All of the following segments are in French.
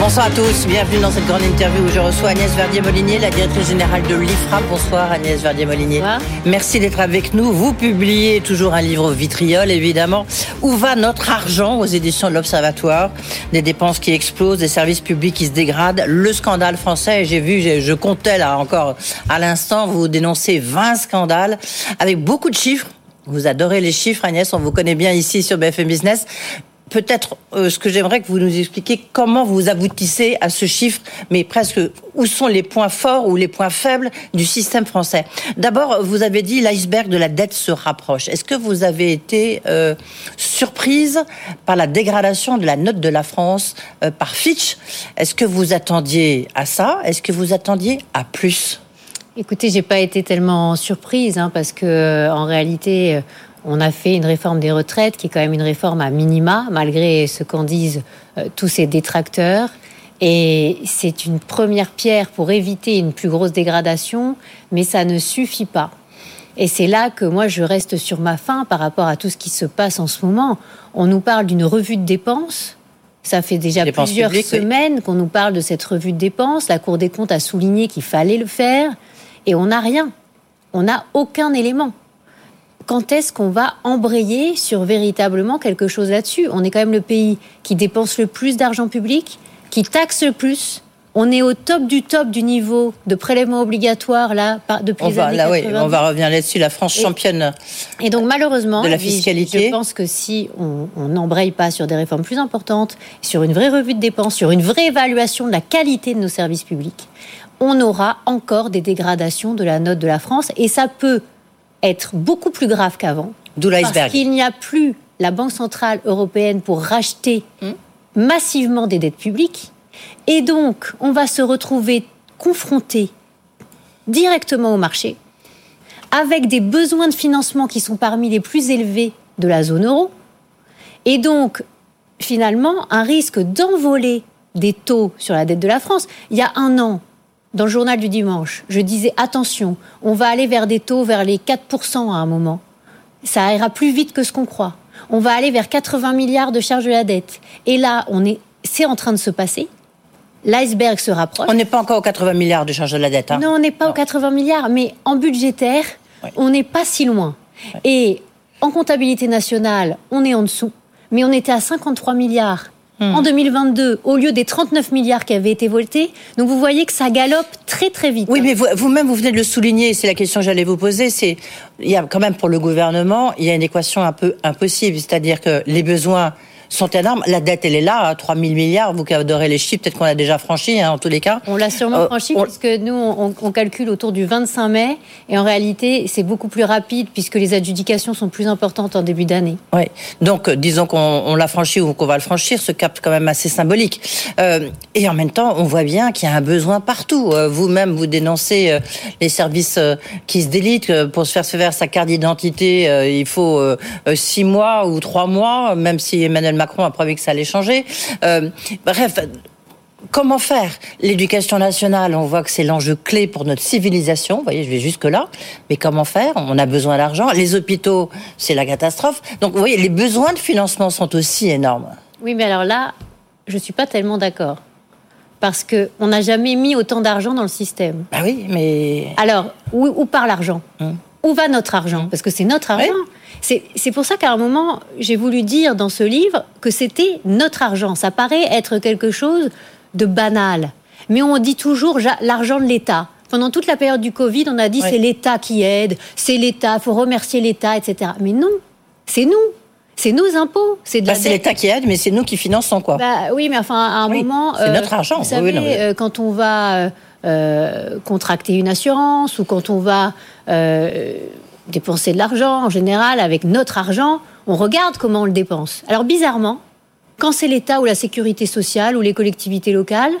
Bonsoir à tous, bienvenue dans cette grande interview où je reçois Agnès Verdier-Molinier, la directrice générale de l'IFRA. Bonsoir Agnès Verdier-Molinier. Merci d'être avec nous. Vous publiez toujours un livre vitriol, évidemment. Où va notre argent aux éditions de l'Observatoire? Des dépenses qui explosent, des services publics qui se dégradent, le scandale français. J'ai vu, je comptais là encore à l'instant, vous dénoncez 20 scandales avec beaucoup de chiffres. Vous adorez les chiffres, Agnès, on vous connaît bien ici sur BFM Business peut-être euh, ce que j'aimerais que vous nous expliquiez, comment vous aboutissez à ce chiffre, mais presque où sont les points forts ou les points faibles du système français? D'abord, vous avez dit l'iceberg de la dette se rapproche. Est-ce que vous avez été euh, surprise par la dégradation de la note de la France euh, par Fitch? Est-ce que vous attendiez à ça? Est-ce que vous attendiez à plus? Écoutez, j'ai pas été tellement surprise hein, parce que en réalité, on a fait une réforme des retraites qui est quand même une réforme à minima, malgré ce qu'en disent euh, tous ces détracteurs. Et c'est une première pierre pour éviter une plus grosse dégradation, mais ça ne suffit pas. Et c'est là que moi je reste sur ma faim par rapport à tout ce qui se passe en ce moment. On nous parle d'une revue de dépenses. Ça fait déjà plusieurs semaines qu'on nous parle de cette revue de dépenses. La Cour des comptes a souligné qu'il fallait le faire. Et on n'a rien. On n'a aucun élément quand est-ce qu'on va embrayer sur véritablement quelque chose là-dessus? On est quand même le pays qui dépense le plus d'argent public, qui taxe le plus. On est au top du top du niveau de prélèvement obligatoire là depuis on les années là, Oui, on va revenir là-dessus. La France championne. Et donc malheureusement, de la fiscalité. Je, pense que si on n'embraye pas sur des réformes plus importantes, sur une vraie revue de dépenses, sur une vraie évaluation de la qualité de nos services publics, on aura encore des dégradations de la note de la France et ça peut être beaucoup plus grave qu'avant. D'où l'iceberg. Parce qu'il n'y a plus la Banque Centrale Européenne pour racheter hmm. massivement des dettes publiques. Et donc, on va se retrouver confronté directement au marché, avec des besoins de financement qui sont parmi les plus élevés de la zone euro. Et donc, finalement, un risque d'envoler des taux sur la dette de la France. Il y a un an, dans le journal du dimanche, je disais attention, on va aller vers des taux vers les 4% à un moment. Ça ira plus vite que ce qu'on croit. On va aller vers 80 milliards de charges de la dette. Et là, on est, c'est en train de se passer. L'iceberg se rapproche. On n'est pas encore aux 80 milliards de charges de la dette. Hein. Non, on n'est pas aux 80 milliards, mais en budgétaire, on n'est pas si loin. Et en comptabilité nationale, on est en dessous, mais on était à 53 milliards Hmm. en 2022 au lieu des 39 milliards qui avaient été votés. Donc vous voyez que ça galope très très vite. Oui, mais vous-même vous, venez de le souligner, c'est la question que j'allais vous poser, c'est il y a quand même pour le gouvernement, il y a une équation un peu impossible, c'est-à-dire que les besoins sont énormes. La dette, elle est là, 3 000 milliards. Vous qui adorez les chiffres, peut-être qu'on l'a déjà franchi, hein, en tous les cas. On l'a sûrement euh, franchi, puisque nous, on, calcule autour du 25 mai. Et en réalité, c'est beaucoup plus rapide, puisque les adjudications sont plus importantes en début d'année. Oui. Donc, euh, disons qu'on l'a franchi ou qu'on va le franchir, ce cap quand même assez symbolique. Euh, et en même temps, on voit bien qu'il y a un besoin partout. Vous-même, vous dénoncez les services qui se délitent. Pour se faire faire sa carte d'identité, il faut six mois ou trois mois, même si Emmanuel Macron a promis que ça allait changer. Euh, bref, comment faire? L'éducation nationale, on voit que c'est l'enjeu clé pour notre civilisation. Vous voyez, je vais jusque-là. Mais comment faire? On a besoin d'argent. Les hôpitaux, c'est la catastrophe. Donc, vous voyez, les besoins de financement sont aussi énormes. Oui, mais alors là, je ne suis pas tellement d'accord. Parce qu'on n'a jamais mis autant d'argent dans le système. Ah oui, mais... Alors, où, part l'argent? Hum. Où va notre argent? Parce que c'est notre argent. C'est pour ça qu'à un moment, j'ai voulu dire dans ce livre que c'était notre argent. Ça paraît être quelque chose de banal. Mais on dit toujours l'argent de l'État. Pendant toute la période du Covid, on a dit c'est l'État qui aide, c'est l'État, faut remercier l'État, etc. Mais non, c'est nous. C'est nos impôts. C'est bah, l'État qui aide, mais c'est nous qui finançons quoi. Bah, oui, mais enfin, à un moment. C'est notre argent. Vous savez, euh, quand on va euh, contracter une assurance ou quand on va euh, dépenser de l'argent, en général, avec notre argent, on regarde comment on le dépense. Alors bizarrement, quand c'est l'État ou la sécurité sociale ou les collectivités locales,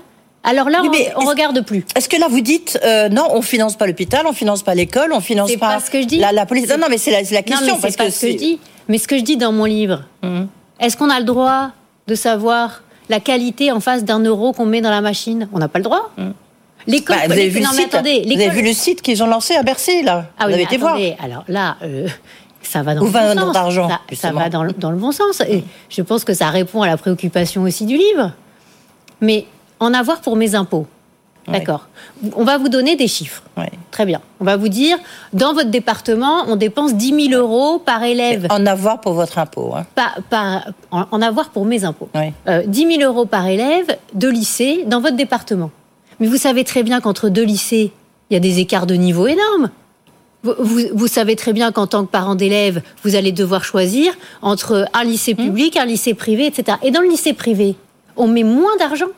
alors là, on, ne regarde plus. Est-ce que là vous dites euh, non, on finance pas l'hôpital, on finance pas l'école, on finance pas, pas ce que je dis. La, police? Non, non, mais c'est la, la, question. Non, mais pas ce que je dis. Mais ce que je dis dans mon livre, hum. est-ce qu'on a le droit de savoir la qualité en face d'un euro qu'on met dans la machine? On n'a pas le droit. Hum. L'école. Bah, vous avez vu, le site, vous avez vu le site qu'ils ont lancé à Bercy là. Ah vous avez été voir. Alors là. Euh, ça va dans le bon sens. d'argent ça, ça, va dans le, dans le, bon sens. Et je pense que ça répond à la préoccupation aussi du livre. Mais en avoir pour mes impôts. D'accord. On va vous donner des chiffres. Très bien. On va vous dire, dans votre département, on dépense 10 000 euros par élève. En avoir pour votre impôt. Hein. en, avoir pour mes impôts. 10 000 euh, euros par élève de lycée dans votre département. Mais vous savez très bien qu'entre deux lycées, il y a des écarts de niveau énormes. Vous, savez très bien qu'en tant que parent d'élève, vous allez devoir choisir entre un lycée mmh. public, un lycée privé, etc. Et dans le lycée privé, on met moins d'argent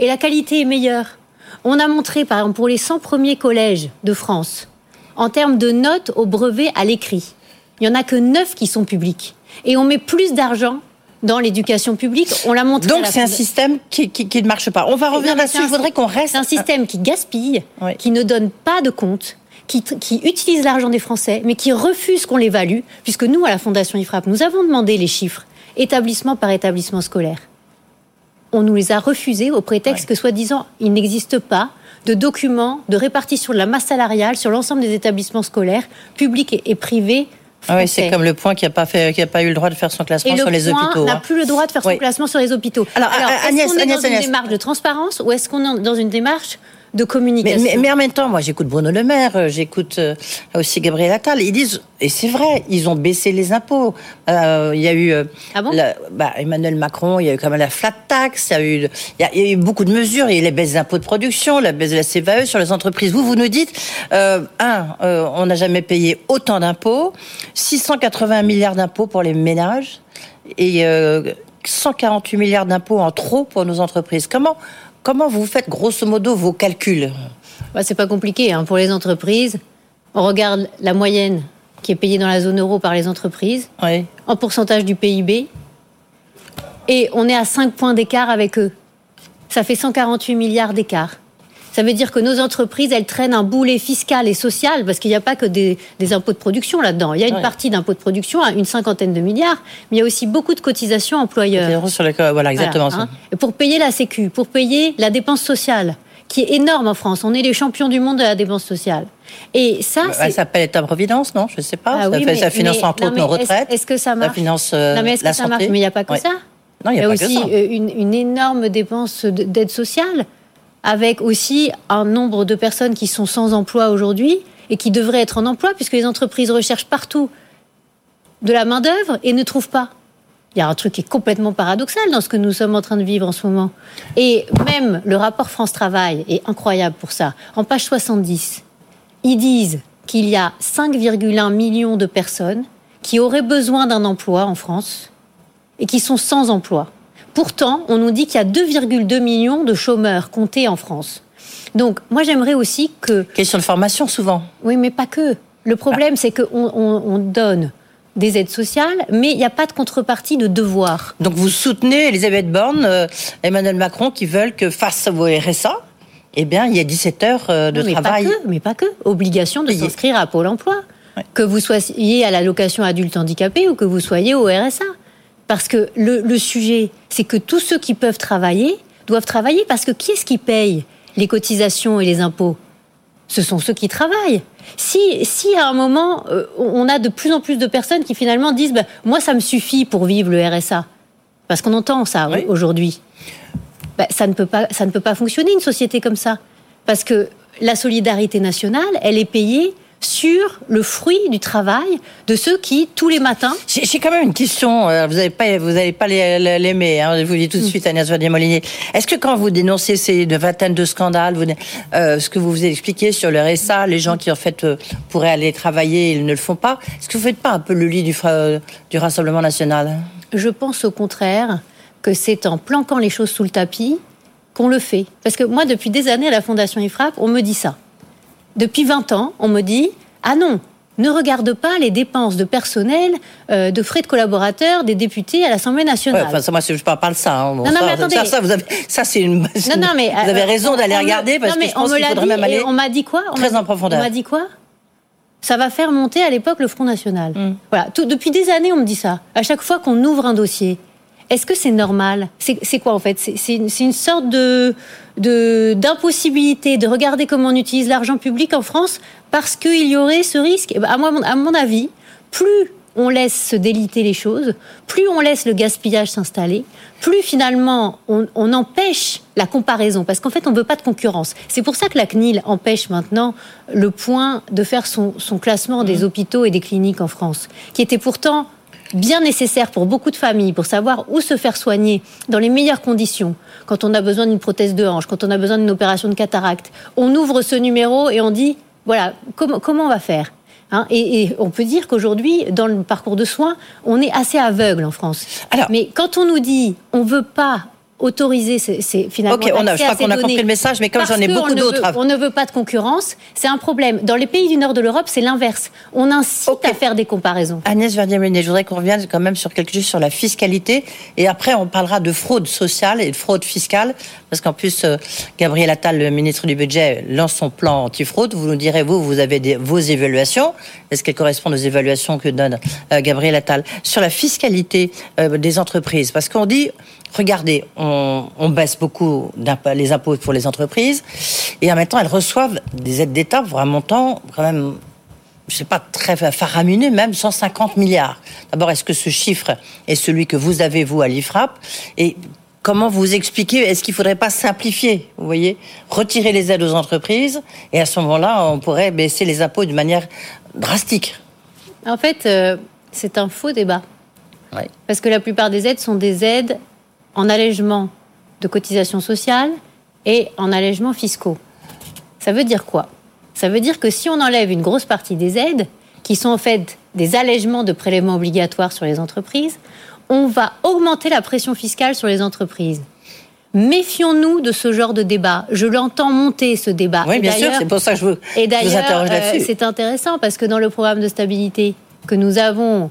et la qualité est meilleure. On a montré, par exemple, pour les 100 premiers collèges de France, en termes de notes au brevet à l'écrit, il n'y en a que 9 qui sont publics. Et on met plus d'argent dans l'éducation publique. On l'a montré. Donc c'est un système qui, ne marche pas. On va revenir là-dessus. Je voudrais qu'on reste. C'est un système qui gaspille, qui ne donne pas de compte, qui, qui utilise l'argent des Français, mais qui refuse qu'on l'évalue, puisque nous, à la Fondation IFRAP, nous avons demandé les chiffres, établissement par établissement scolaire on nous les a refusés au prétexte que, soi-disant, il n'existe pas de documents de répartition de la masse salariale sur l'ensemble des établissements scolaires, publics et, privés. Ah oui, c'est comme le point qui n'a pas, pas eu le droit de faire son classement sur les hôpitaux. Le n'a hein. plus le droit de faire son classement sur les hôpitaux. Alors, est-ce qu'on est dans une démarche de transparence ou est-ce qu'on est dans une démarche de communication. Mais, en même temps, moi, j'écoute Bruno Le Maire, euh, j'écoute euh, aussi Gabriel Attal. Ils disent, et c'est vrai, ils ont baissé les impôts. Euh, il y a eu ah bah, Emmanuel Macron, il y a eu quand même la flat tax, il y a eu, il y a, eu beaucoup de mesures. Il y a eu les baisses d'impôts de production, la baisse de la CVAE sur les entreprises. Vous, vous nous dites, un, on n'a jamais payé autant d'impôts, 680 milliards d'impôts pour les ménages et 148 milliards d'impôts en trop pour nos entreprises. Comment Comment vous faites grosso modo vos calculs bah, C'est pas compliqué. Hein. Pour les entreprises, on regarde la moyenne qui est payée dans la zone euro par les entreprises en pourcentage du PIB. Et on est à 5 points d'écart avec eux. Ça fait 148 milliards d'écart. Ça veut dire que nos entreprises, elles traînent un boulet fiscal et social, parce qu'il n'y a pas que des, impôts de production là-dedans. Il y a une partie d'impôts de production, une cinquantaine de milliards, mais il y a aussi beaucoup de cotisations employeurs. Sur voilà, exactement. Hein. Pour payer la Sécu, pour payer la dépense sociale, qui est énorme en France. On est les champions du monde de la dépense sociale. Et ça, bah, ça s'appelle État-providence, non? Je ne sais pas. Ah ça, ça, finance entre autres nos retraites. Est-ce que ça marche? Ça finance euh, non, mais est-ce que ça marche? Mais il n'y a pas que ça? Non, il y a, aussi euh, Une, une, énorme dépense d'aide sociale avec aussi un nombre de personnes qui sont sans emploi aujourd'hui et qui devraient être en emploi, puisque les entreprises recherchent partout de la main-d'œuvre et ne trouvent pas. Il y a un truc qui est complètement paradoxal dans ce que nous sommes en train de vivre en ce moment. Et même le rapport France Travail est incroyable pour ça. En page 70, ils disent qu'il y a 5,1 millions de personnes qui auraient besoin d'un emploi en France et qui sont sans emploi. Pourtant, on nous dit qu'il y a 2,2 millions de chômeurs comptés en France. Donc, moi, j'aimerais aussi que... Question de formation, souvent. Oui, mais pas que. Le problème, c'est qu'on on, donne des aides sociales, mais il n'y a pas de contrepartie de devoir. Donc, vous soutenez Elisabeth Borne, euh, Emmanuel Macron, qui veulent que face au RSA, eh bien, il y ait 17 heures euh, de travail. Pas que, mais pas que. Obligation de s'inscrire à Pôle emploi. Que vous soyez à l'allocation adulte handicapé ou que vous soyez au RSA. Parce que le, sujet, c'est que tous ceux qui peuvent travailler doivent travailler parce que qui est-ce qui paye les cotisations et les impôts? Ce sont ceux qui travaillent. Si, si à un moment, euh, on a de plus en plus de personnes qui finalement disent bah, Moi, ça me suffit pour vivre le RSA, parce qu'on entend ça aujourd'hui, bah, ça, ne peut pas, ça ne peut pas fonctionner une société comme ça. Parce que la solidarité nationale, elle est payée sur le fruit du travail de ceux qui, tous les matins... J'ai quand même une question, euh, vous n'allez pas, vous avez pas l'aimer, hein, je vous dis tout de mm. suite, Agnès Verdier-Molinier. Est-ce que quand vous dénoncez ces vingtaines de scandales, vous, euh, ce que vous vous avez expliqué sur le RSA, les gens qui en fait euh, pourraient aller travailler, ils ne le font pas, est-ce que vous ne faites pas un peu le lit du, du Rassemblement national Je pense au contraire que c'est en planquant les choses sous le tapis qu'on le fait. Parce que moi, depuis des années à la Fondation IFRAP, on me dit ça depuis 20 ans, on me dit Ah non, ne regarde pas les dépenses de personnel, euh, de frais de collaborateurs des députés à l'Assemblée nationale. enfin, ça, moi, je parle pas de ça. Hein. non, non, mais attendez. Ça, vous avez, ça c'est une. Non, non, mais vous avez euh, raison d'aller regarder parce que je pense qu'il faudrait même aller. On m'a dit quoi? Très en profondeur. On m'a dit quoi? Ça va faire monter à l'époque le Front National. Hmm. Voilà. depuis des années, on me dit ça. À chaque fois qu'on ouvre un dossier. Est-ce que c'est normal? C'est quoi en fait? C'est une, sorte de d'impossibilité de, regarder comment on utilise l'argent public en France parce qu'il y aurait ce risque. Eh ben, à, mon avis, plus on laisse se déliter les choses, plus on laisse le gaspillage s'installer, plus finalement on, empêche la comparaison, parce qu'en fait on ne veut pas de concurrence. C'est pour ça que la CNIL empêche maintenant le point de faire son, classement des mmh. hôpitaux et des cliniques en France, qui était pourtant bien nécessaire pour beaucoup de familles pour savoir où se faire soigner dans les meilleures conditions. Quand on a besoin d'une prothèse de hanche, quand on a besoin d'une opération de cataracte, on ouvre ce numéro et on dit voilà comment, comment on va faire Hein, et, on peut dire qu'aujourd'hui, dans le parcours de soins, on est assez aveugle en France. Mais quand on nous dit on ne veut pas autoriser c'est finalement. Ok, on a, je crois qu'on a compris le message, mais comme j'en ai beaucoup d'autres. On ne veut pas de concurrence, c'est un problème. Dans les pays du nord de l'Europe, c'est l'inverse. On incite à faire des comparaisons. Agnès verdier je voudrais qu'on revienne quand même sur quelque chose sur la fiscalité, et après on parlera de fraude sociale et de fraude fiscale, parce qu'en plus, euh, Gabriel Attal, le ministre du Budget, lance son plan anti-fraude. Vous nous direz, vous, vous avez des, vos évaluations. Est-ce qu'elles correspondent aux évaluations que donne euh, Gabriel Attal? Sur la fiscalité euh, des entreprises Parce qu'on dit regardez, on, baisse beaucoup les impôts pour les entreprises, et en même temps, elles reçoivent des aides d'État pour un montant quand même, je sais pas, très faramineux, même 150 milliards. D'abord, est-ce que ce chiffre est celui que vous avez, vous, à l'IFRAP Et comment vous expliquez, est-ce qu'il ne faudrait pas simplifier, vous voyez, retirer les aides aux entreprises, et à ce moment-là, on pourrait baisser les impôts d'une manière drastique? En fait, euh, c'est un faux débat. Parce que la plupart des aides sont des aides en allègement de cotisations sociales et en allègements fiscaux. Ça veut dire quoi? Ça veut dire que si on enlève une grosse partie des aides, qui sont en fait des allègements de prélèvements obligatoires sur les entreprises, on va augmenter la pression fiscale sur les entreprises. Méfions-nous de ce genre de débat. Je l'entends monter ce débat. Oui, bien sûr, c'est pour ça que je vous, et d'ailleurs, euh, c'est intéressant parce que dans le programme de stabilité que nous avons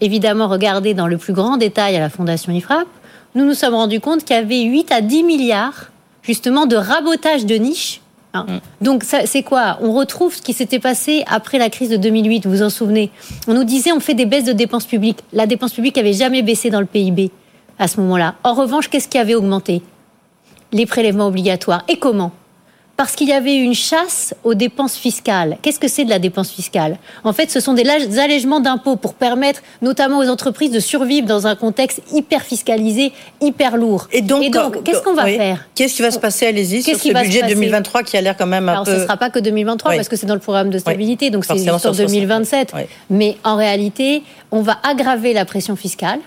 évidemment regardé dans le plus grand détail à la Fondation IFRAP, nous nous sommes rendus compte qu'il y avait 8 à 10 milliards justement de rabotage de niches. Hein. Mm. Donc c'est quoi? On retrouve ce qui s'était passé après la crise de 2008, vous vous en souvenez? On nous disait on fait des baisses de dépenses publiques. La dépense publique avait jamais baissé dans le PIB à ce moment-là. En revanche, qu'est-ce qui avait augmenté? Les prélèvements obligatoires. Et comment? Parce qu'il y avait une chasse aux dépenses fiscales. Qu'est-ce que c'est de la dépense fiscale? En fait, ce sont des allègements d'impôts pour permettre notamment aux entreprises de survivre dans un contexte hyper fiscalisé, hyper lourd. Et donc, qu'est-ce qu'on va faire? Qu'est-ce qui va se passer, allez-y, sur ce budget 2023 qui a l'air quand même un Alors, ce ne sera pas que 2023 parce que c'est dans le programme de stabilité, donc c'est jusqu'en 2027. Mais en réalité, on va aggraver la pression fiscale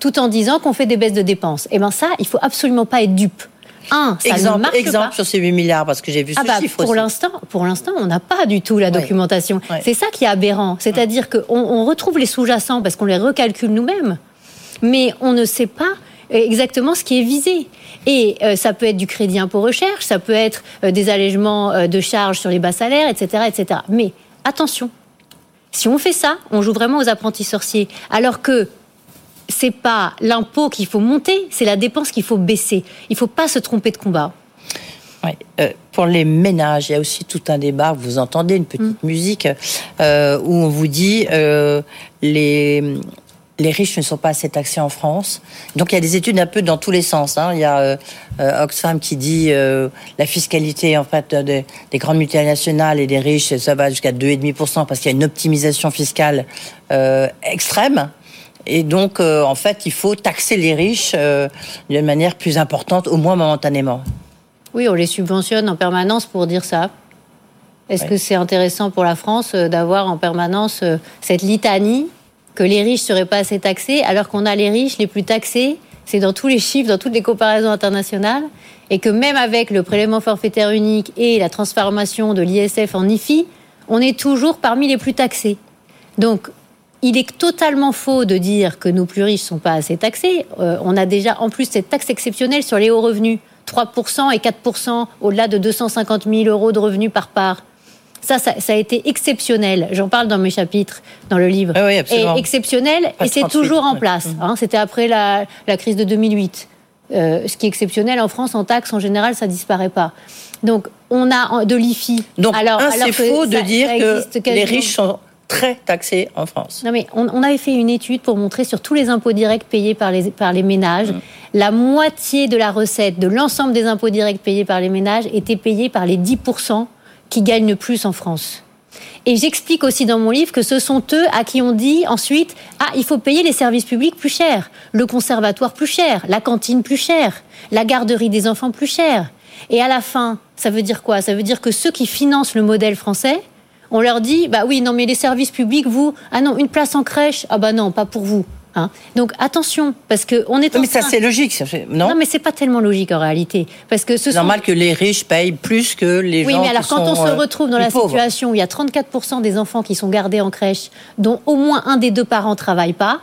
tout en disant qu'on fait des baisses de dépenses. Et eh bien ça, il faut absolument pas être dupe. Un, ça exemple, ne marche exemple sur ces 8 milliards, parce que j'ai vu ah ce bah, chiffre pour l'instant, Pour l'instant, on n'a pas du tout la documentation. C'est ça qui est aberrant. C'est-à-dire qu'on on retrouve les sous-jacents parce qu'on les recalcule nous-mêmes, mais on ne sait pas exactement ce qui est visé. Et euh, ça peut être du crédit impôt recherche, ça peut être euh, des allègements euh, de charges sur les bas salaires, etc., etc. Mais attention, si on fait ça, on joue vraiment aux apprentis sorciers. Alors que c'est pas l'impôt qu'il faut monter, c'est la dépense qu'il faut baisser. Il faut pas se tromper de combat. Euh, pour les ménages, il y a aussi tout un débat. Vous entendez une petite mm. musique euh, où on vous dit euh, les les riches ne sont pas assez taxés en France. Donc il y a des études un peu dans tous les sens. Hein. Il y a Oxfam qui dit la fiscalité en fait des, des, grandes multinationales et des riches, ça va jusqu'à 2,5% parce qu'il y a une optimisation fiscale extrême. Et donc, euh, en fait, il faut taxer les riches euh, d'une manière plus importante, au moins momentanément. Oui, on les subventionne en permanence pour dire ça. Est-ce que c'est intéressant pour la France euh, d'avoir en permanence cette litanie que les riches seraient pas assez taxés, alors qu'on a les riches les plus taxés C'est dans tous les chiffres, dans toutes les comparaisons internationales, et que même avec le prélèvement forfaitaire unique et la transformation de l'ISF en IFI, on est toujours parmi les plus taxés. Donc, il est totalement faux de dire que nos plus riches ne sont pas assez taxés. Euh, on a déjà en plus cette taxe exceptionnelle sur les hauts revenus, 3% et 4% au-delà de 250 000 euros de revenus par part. Ça, ça, a été exceptionnel. J'en parle dans mes chapitres, dans le livre. Oui, absolument. Et exceptionnel, et c'est toujours en place. Hein. C'était après la, crise de 2008. Euh, ce qui est exceptionnel en France, en taxe, en général, ça disparaît pas. Donc, on a de l'IFI. Donc, alors, c'est faux de dire que les riches sont très taxés en France. Non mais on, avait fait une étude pour montrer sur tous les impôts directs payés par les, par les ménages, mm. la moitié de la recette de l'ensemble des impôts directs payés par les ménages était payée par les 10% qui gagnent le plus en France. Et j'explique aussi dans mon livre que ce sont eux à qui on dit ensuite ah il faut payer les services publics plus cher, le conservatoire plus cher, la cantine plus chère, la garderie des enfants plus chère. Et à la fin, ça veut dire quoi? Ça veut dire que ceux qui financent le modèle français, on leur dit bah oui non mais les services publics vous ah non une place en crèche ah bah non pas pour vous Hein. Donc attention, parce que on est. mais ça c'est logique, non? Non, mais c'est pas tellement logique en réalité, parce que c'est normal que les riches payent plus que les gens. Oui, mais alors quand on se euh, retrouve dans la situation où il y a 34% des enfants qui sont gardés en crèche, dont au moins un des deux parents travaille pas,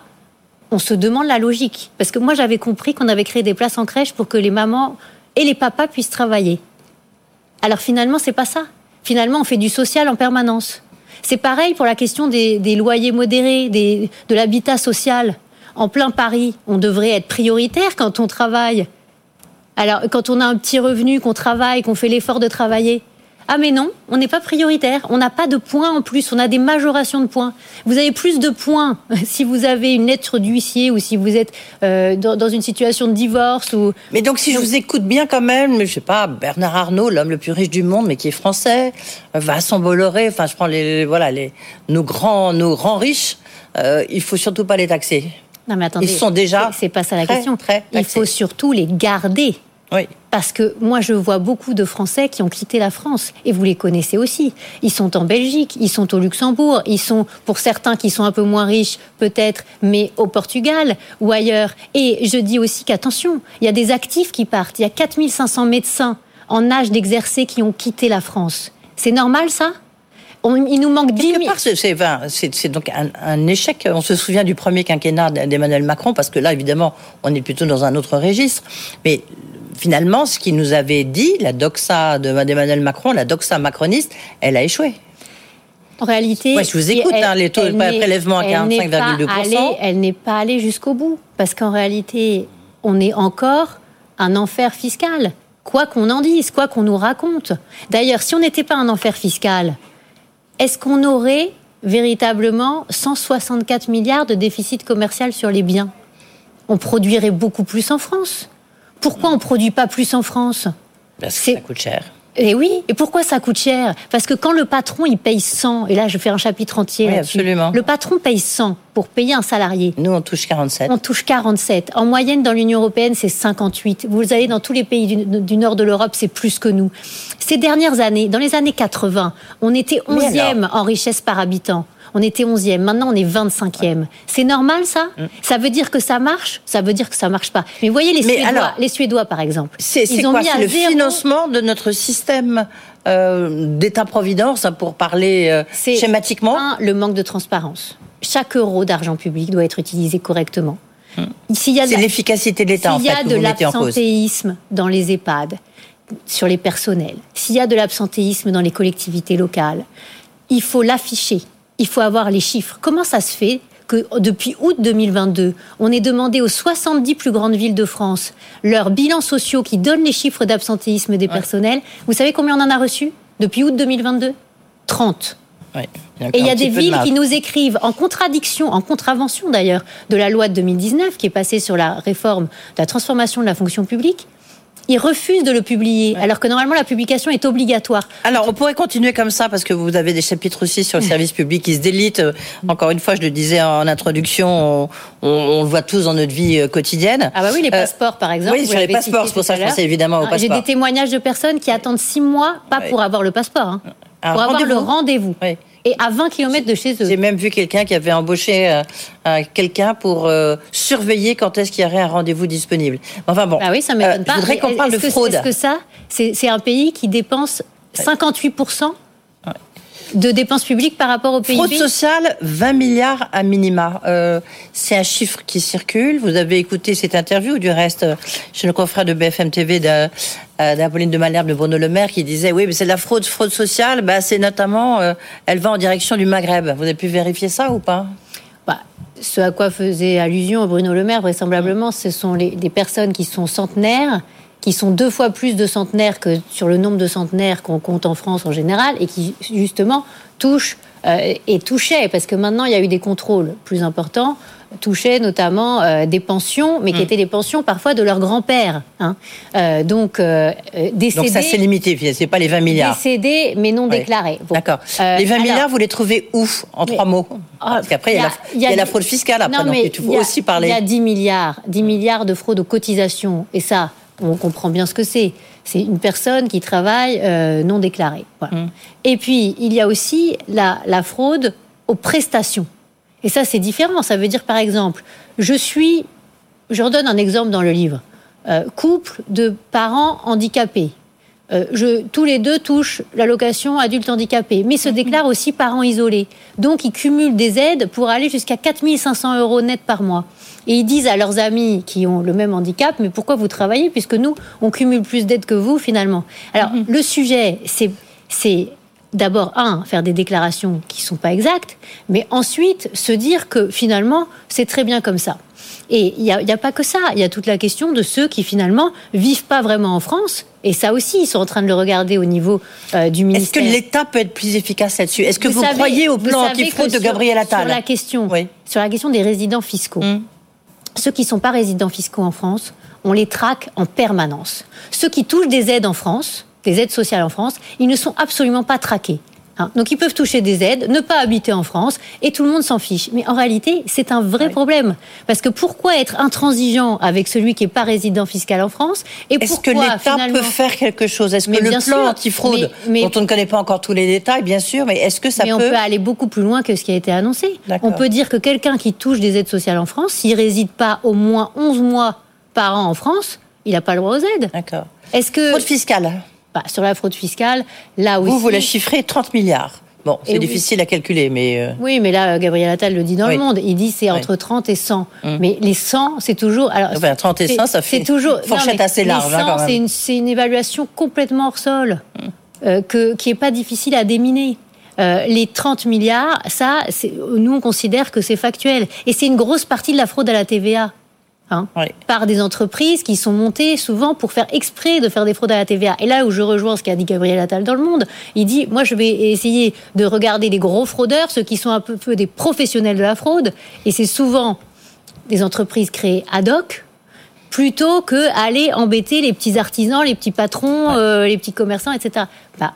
on se demande la logique. Parce que moi j'avais compris qu'on avait créé des places en crèche pour que les mamans et les papas puissent travailler. Alors finalement c'est pas ça. Finalement on fait du social en permanence. C'est pareil pour la question des, loyers modérés, de l'habitat social. En plein Paris, on devrait être prioritaire quand on travaille. Alors, quand on a un petit revenu, qu'on travaille, qu'on fait l'effort de travailler. Ah mais non, on n'est pas prioritaire. On n'a pas de points en plus. On a des majorations de points. Vous avez plus de points si vous avez une lettre d'huissier ou si vous êtes euh, dans, une situation de divorce ou. Mais donc si je vous écoute bien quand même, je sais pas Bernard Arnault, l'homme le plus riche du monde, mais qui est français, Vincent Bolloré. Enfin, je prends les voilà les nos grands nos grands riches. Euh, il faut surtout pas les taxer. Non mais attendez, ils sont déjà. C'est pas ça la question. il faut surtout les garder. Oui. Parce que moi, je vois beaucoup de Français qui ont quitté la France, et vous les connaissez aussi. Ils sont en Belgique, ils sont au Luxembourg, ils sont, pour certains qui sont un peu moins riches, peut-être, mais au Portugal ou ailleurs. Et je dis aussi qu'attention, il y a des actifs qui partent. Il y a 4500 médecins en âge d'exercer qui ont quitté la France. C'est normal, ça? Il nous manque 10 000. C'est donc un, échec. On se souvient du premier quinquennat d'Emmanuel Macron, parce que là, évidemment, on est plutôt dans un autre registre. Mais finalement, ce qu'il nous avait dit, la doxa d'Emmanuel Macron, la doxa macroniste, elle a échoué. En réalité, je vous écoute, hein, les taux de prélèvement à 45,2%. Elle n'est pas allée jusqu'au bout, parce qu'en réalité, on est encore un enfer fiscal. Quoi qu'on en dise, quoi qu'on nous raconte. D'ailleurs, si on n'était pas un enfer fiscal, est-ce qu'on aurait véritablement 164 milliards de déficit commercial sur les biens? On produirait beaucoup plus en France. Pourquoi on ne produit pas plus en France? Parce que ça coûte cher. Et oui, et pourquoi ça coûte cher? Parce que quand le patron il paye 100, et là je fais un chapitre entier oui, absolument. le patron paye 100 pour payer un salarié. Nous on touche 47. On touche 47. En moyenne dans l'Union européenne c'est 58. Vous allez dans tous les pays du, nord de l'Europe, c'est plus que nous. Ces dernières années, dans les années 80, on était 11e en richesse par habitant on était 11e, maintenant on est 25e. C'est normal ça mm. Ça veut dire que ça marche? Ça veut dire que ça marche pas. Mais vous voyez les Suédois, les Suédois par exemple. C'est le financement de notre système euh, d'État-providence, hein, pour parler euh, schématiquement? un, le manque de transparence. Chaque euro d'argent public doit être utilisé correctement. Mm. C'est l'efficacité de l'État en fait. S'il y a de l'absentéisme dans les EHPAD, sur les personnels, s'il y a de l'absentéisme dans les collectivités locales, il faut l'afficher il faut avoir les chiffres. Comment ça se fait que depuis août 2022, on ait demandé aux 70 plus grandes villes de France leurs bilans sociaux qui donnent les chiffres d'absentéisme des personnels? Vous savez combien on en a reçu depuis août 2022 30. Et il y a des villes qui nous écrivent en contradiction, en contravention d'ailleurs, de la loi de 2019 qui est passée sur la réforme de la transformation de la fonction publique ils refusent de le publier, alors que normalement la publication est obligatoire. Alors on pourrait continuer comme ça parce que vous avez des chapitres aussi sur le service public qui se délitent. Encore une fois, je le disais en introduction, on, le voit tous dans notre vie euh, quotidienne. Ah bah oui, les euh, passeports par exemple. Oui, sur les passeports, c'est pour ça que je pensais évidemment au ah, passeport. J'ai des témoignages de personnes qui attendent six mois, pas pour avoir le passeport, hein, pour avoir le rendez-vous. Oui et à 20 km de chez eux. J'ai même vu quelqu'un qui avait embauché euh, euh, quelqu'un pour euh, surveiller quand est-ce qu'il y aurait un rendez-vous disponible. Enfin bon. Ah oui, ça m'étonne pas. Je voudrais qu'on parle de fraude. Est-ce que ça, c'est un pays qui dépense 58 de dépenses publiques par rapport au PIB Fraude sociale, 20 milliards à minima. Euh, c'est un chiffre qui circule. Vous avez écouté cette interview, du reste, chez nos confrères de BFM TV euh, d'Apolline de Malherbe, de Bruno Le Maire, qui disait oui, mais c'est de la fraude, fraude sociale. Bah, c'est notamment, euh, elle va en direction du Maghreb. Vous avez pu vérifier ça ou pas? Bah, Ce à quoi faisait allusion Bruno Le Maire, vraisemblablement, ce sont les, des personnes qui sont centenaires qui sont deux fois plus de centenaires que sur le nombre de centenaires qu'on compte en France en général et qui justement touchent euh, et touchait, parce que maintenant il y a eu des contrôles plus importants, touchaient notamment euh, des pensions, mais qui mm. étaient des pensions parfois de leur grand-père. Hein. Euh, donc, euh, décédés. Donc ça, c'est limité, c'est pas les 20 milliards. Décédés, mais non déclarés. D'accord. les 20 milliards, vous les trouvez où, en trois mots? ah, Parce qu'après, il y, a la fraude fiscale, après, non, mais il faut aussi parler. Il y a 10 milliards, 10 milliards de fraude aux cotisations, et ça, on comprend bien ce que c'est. C'est une personne qui travaille non déclarée. Mm. Et puis, il y a aussi la, la fraude aux prestations. Et ça, c'est différent. Ça veut dire, par exemple, je suis, je redonne un exemple dans le livre, euh, couple de parents handicapés. Euh, je, tous les deux touchent l'allocation adulte handicapé, mais se déclarent aussi parents isolés. Donc, ils cumulent des aides pour aller jusqu'à 4500 euros net par mois. Et ils disent à leurs amis qui ont le même handicap, mais pourquoi vous travaillez puisque nous, on cumule plus d'aides que vous finalement. Alors, mm-hmm. le sujet, c'est d'abord, un, faire des déclarations qui ne sont pas exactes, mais ensuite se dire que finalement, c'est très bien comme ça. Et il n'y a, pas que ça, il y a toute la question de ceux qui finalement vivent pas vraiment en France. Et ça aussi, ils sont en train de le regarder au niveau euh, du ministère. Est-ce que l'État peut être plus efficace là-dessus? Est-ce que vous, croyez au plan anti-fraude de Gabriel Attal? sur la question, sur la question des résidents fiscaux, hum. ceux qui ne sont pas résidents fiscaux en France, on les traque en permanence. Ceux qui touchent des aides en France, des aides sociales en France, ils ne sont absolument pas traqués. Hein. Donc ils peuvent toucher des aides, ne pas habiter en France, et tout le monde s'en fiche. Mais en réalité, c'est un vrai problème. Parce que pourquoi être intransigeant avec celui qui n'est pas résident fiscal en France Est-ce que l'État peut faire quelque chose? Est-ce que le plan antifraude, dont on ne connaît pas encore tous les détails, bien sûr, mais est-ce que ça mais peut... on peut aller beaucoup plus loin que ce qui a été annoncé. On peut dire que quelqu'un qui touche des aides sociales en France, s'il réside pas au moins 11 mois par an en France, il n'a pas le droit aux aides. D'accord. Est-ce que... Fraude fiscale bah, sur la fraude fiscale, là aussi. Vous, vous la chiffrez 30 milliards. Bon, c'est difficile à calculer, mais... Euh, oui, mais là, Gabriel Attal le dit dans le monde. Il dit c'est entre 30 et 100. Hum. Mais les 100, c'est toujours... Alors, 30 et 100, ça fait toujours, une fourchette assez large. Hein, c'est une, une, évaluation complètement hors sol, hum. euh, que, qui n'est pas difficile à déminer. Euh, les 30 milliards, ça, nous, on considère que c'est factuel. Et c'est une grosse partie de la fraude à la TVA. Hein, par des entreprises qui sont montées souvent pour faire exprès de faire des fraudes à la TVA. Et là où je rejoins ce qu'a dit Gabriel Attal dans Le Monde, il dit moi je vais essayer de regarder les gros fraudeurs, ceux qui sont un peu, peu des professionnels de la fraude, et c'est souvent des entreprises créées ad hoc plutôt que aller embêter les petits artisans, les petits patrons, euh, les petits commerçants, etc. Bah,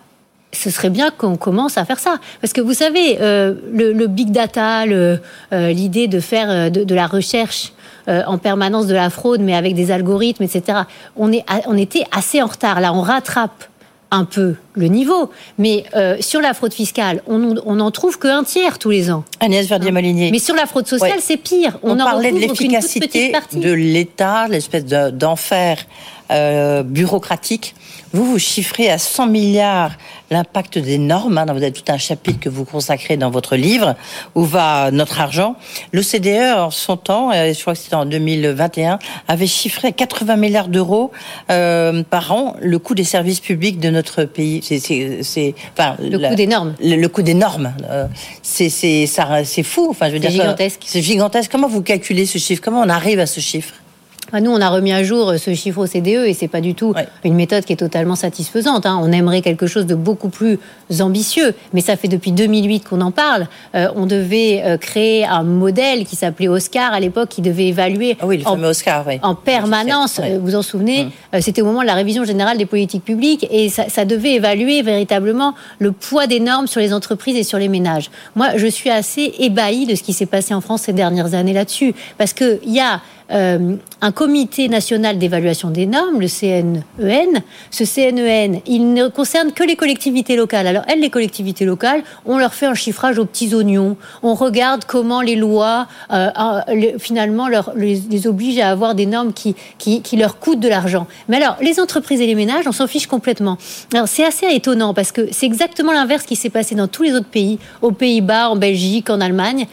ce serait bien qu'on commence à faire ça. Parce que vous savez, euh, le, big data, euh, l'idée de faire de, la recherche euh, en permanence de la fraude, mais avec des algorithmes, etc. On, est, on était assez en retard. Là, on rattrape un peu le niveau. Mais euh, sur la fraude fiscale, on n'en trouve qu'un tiers tous les ans. Agnès Verdier-Molinier. Mais sur la fraude sociale, c'est pire. On, on parlait de l'efficacité de l'État, l'espèce d'enfer euh, bureaucratique. Vous, vous chiffrez à 100 milliards l'impact des normes. Hein, vous avez tout un chapitre que vous consacrez dans votre livre, où va notre argent. L'OCDE, en son temps, euh, je crois que c'était en 2021, avait chiffré à 80 milliards d'euros euh, par an le coût des services publics de notre pays. C'est, enfin, le coût des normes. Le, coût des normes. Euh, c'est, c'est, ça, c'est fou. Enfin, je veux dire, gigantesque. C'est gigantesque. Comment vous calculez ce chiffre? Comment on arrive à ce chiffre? Nous, on a remis à jour euh, ce chiffre au CDE et c'est pas du tout une méthode qui est totalement satisfaisante. Hein. On aimerait quelque chose de beaucoup plus ambitieux, mais ça fait depuis 2008 qu'on en parle. Euh, on devait euh, créer un modèle qui s'appelait Oscar à l'époque, qui devait évaluer ah oui, le en, Oscar, en permanence. Vous vous en souvenez mmh. C'était au moment de la révision générale des politiques publiques et ça, ça devait évaluer véritablement le poids des normes sur les entreprises et sur les ménages. Moi, je suis assez ébahie de ce qui s'est passé en France ces dernières années là-dessus, parce qu'il y a euh, un comité national d'évaluation des normes, le CNEN. Ce CNEN, il ne concerne que les collectivités locales. Alors, elles, les collectivités locales, on leur fait un chiffrage aux petits oignons. On regarde comment les lois, euh, finalement, les, obligent à avoir des normes qui, qui, qui leur coûtent de l'argent. Mais alors, les entreprises et les ménages, on s'en fiche complètement. Alors, c'est assez étonnant parce que c'est exactement l'inverse qui s'est passé dans tous les autres pays, aux Pays-Bas, en Belgique, en Allemagne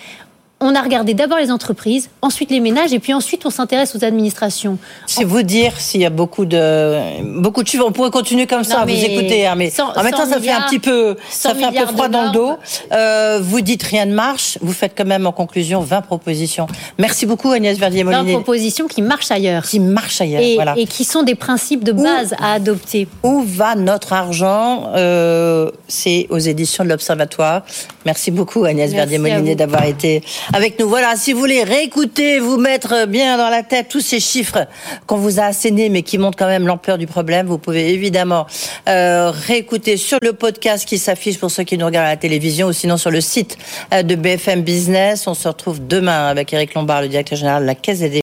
on a regardé d'abord les entreprises, ensuite les ménages, et puis ensuite on s'intéresse aux administrations. C'est vous dire s'il y a beaucoup de beaucoup de chiffres. On pourrait continuer comme ça, vous écouter, hein, mais en même temps ça fait un petit peu, ça fait un peu froid dans le dos. Euh, vous dites rien ne marche, vous faites quand même en conclusion 20 propositions. Merci beaucoup Agnès Verdier-Molinier. 20 propositions qui marchent ailleurs. Qui marchent ailleurs, et, voilà. Et qui sont des principes de base à adopter. Où va notre argent euh, C'est aux éditions de l'Observatoire. Merci beaucoup Agnès Verdier-Molinier d'avoir été avec nous. Voilà, si vous voulez réécouter, vous mettre bien dans la tête tous ces chiffres qu'on vous a assénés, mais qui montrent quand même l'ampleur du problème, vous pouvez évidemment euh, réécouter sur le podcast qui s'affiche pour ceux qui nous regardent à la télévision ou sinon sur le site euh, de BFM Business. On se retrouve demain avec Eric Lombard, le directeur général de la Caisse des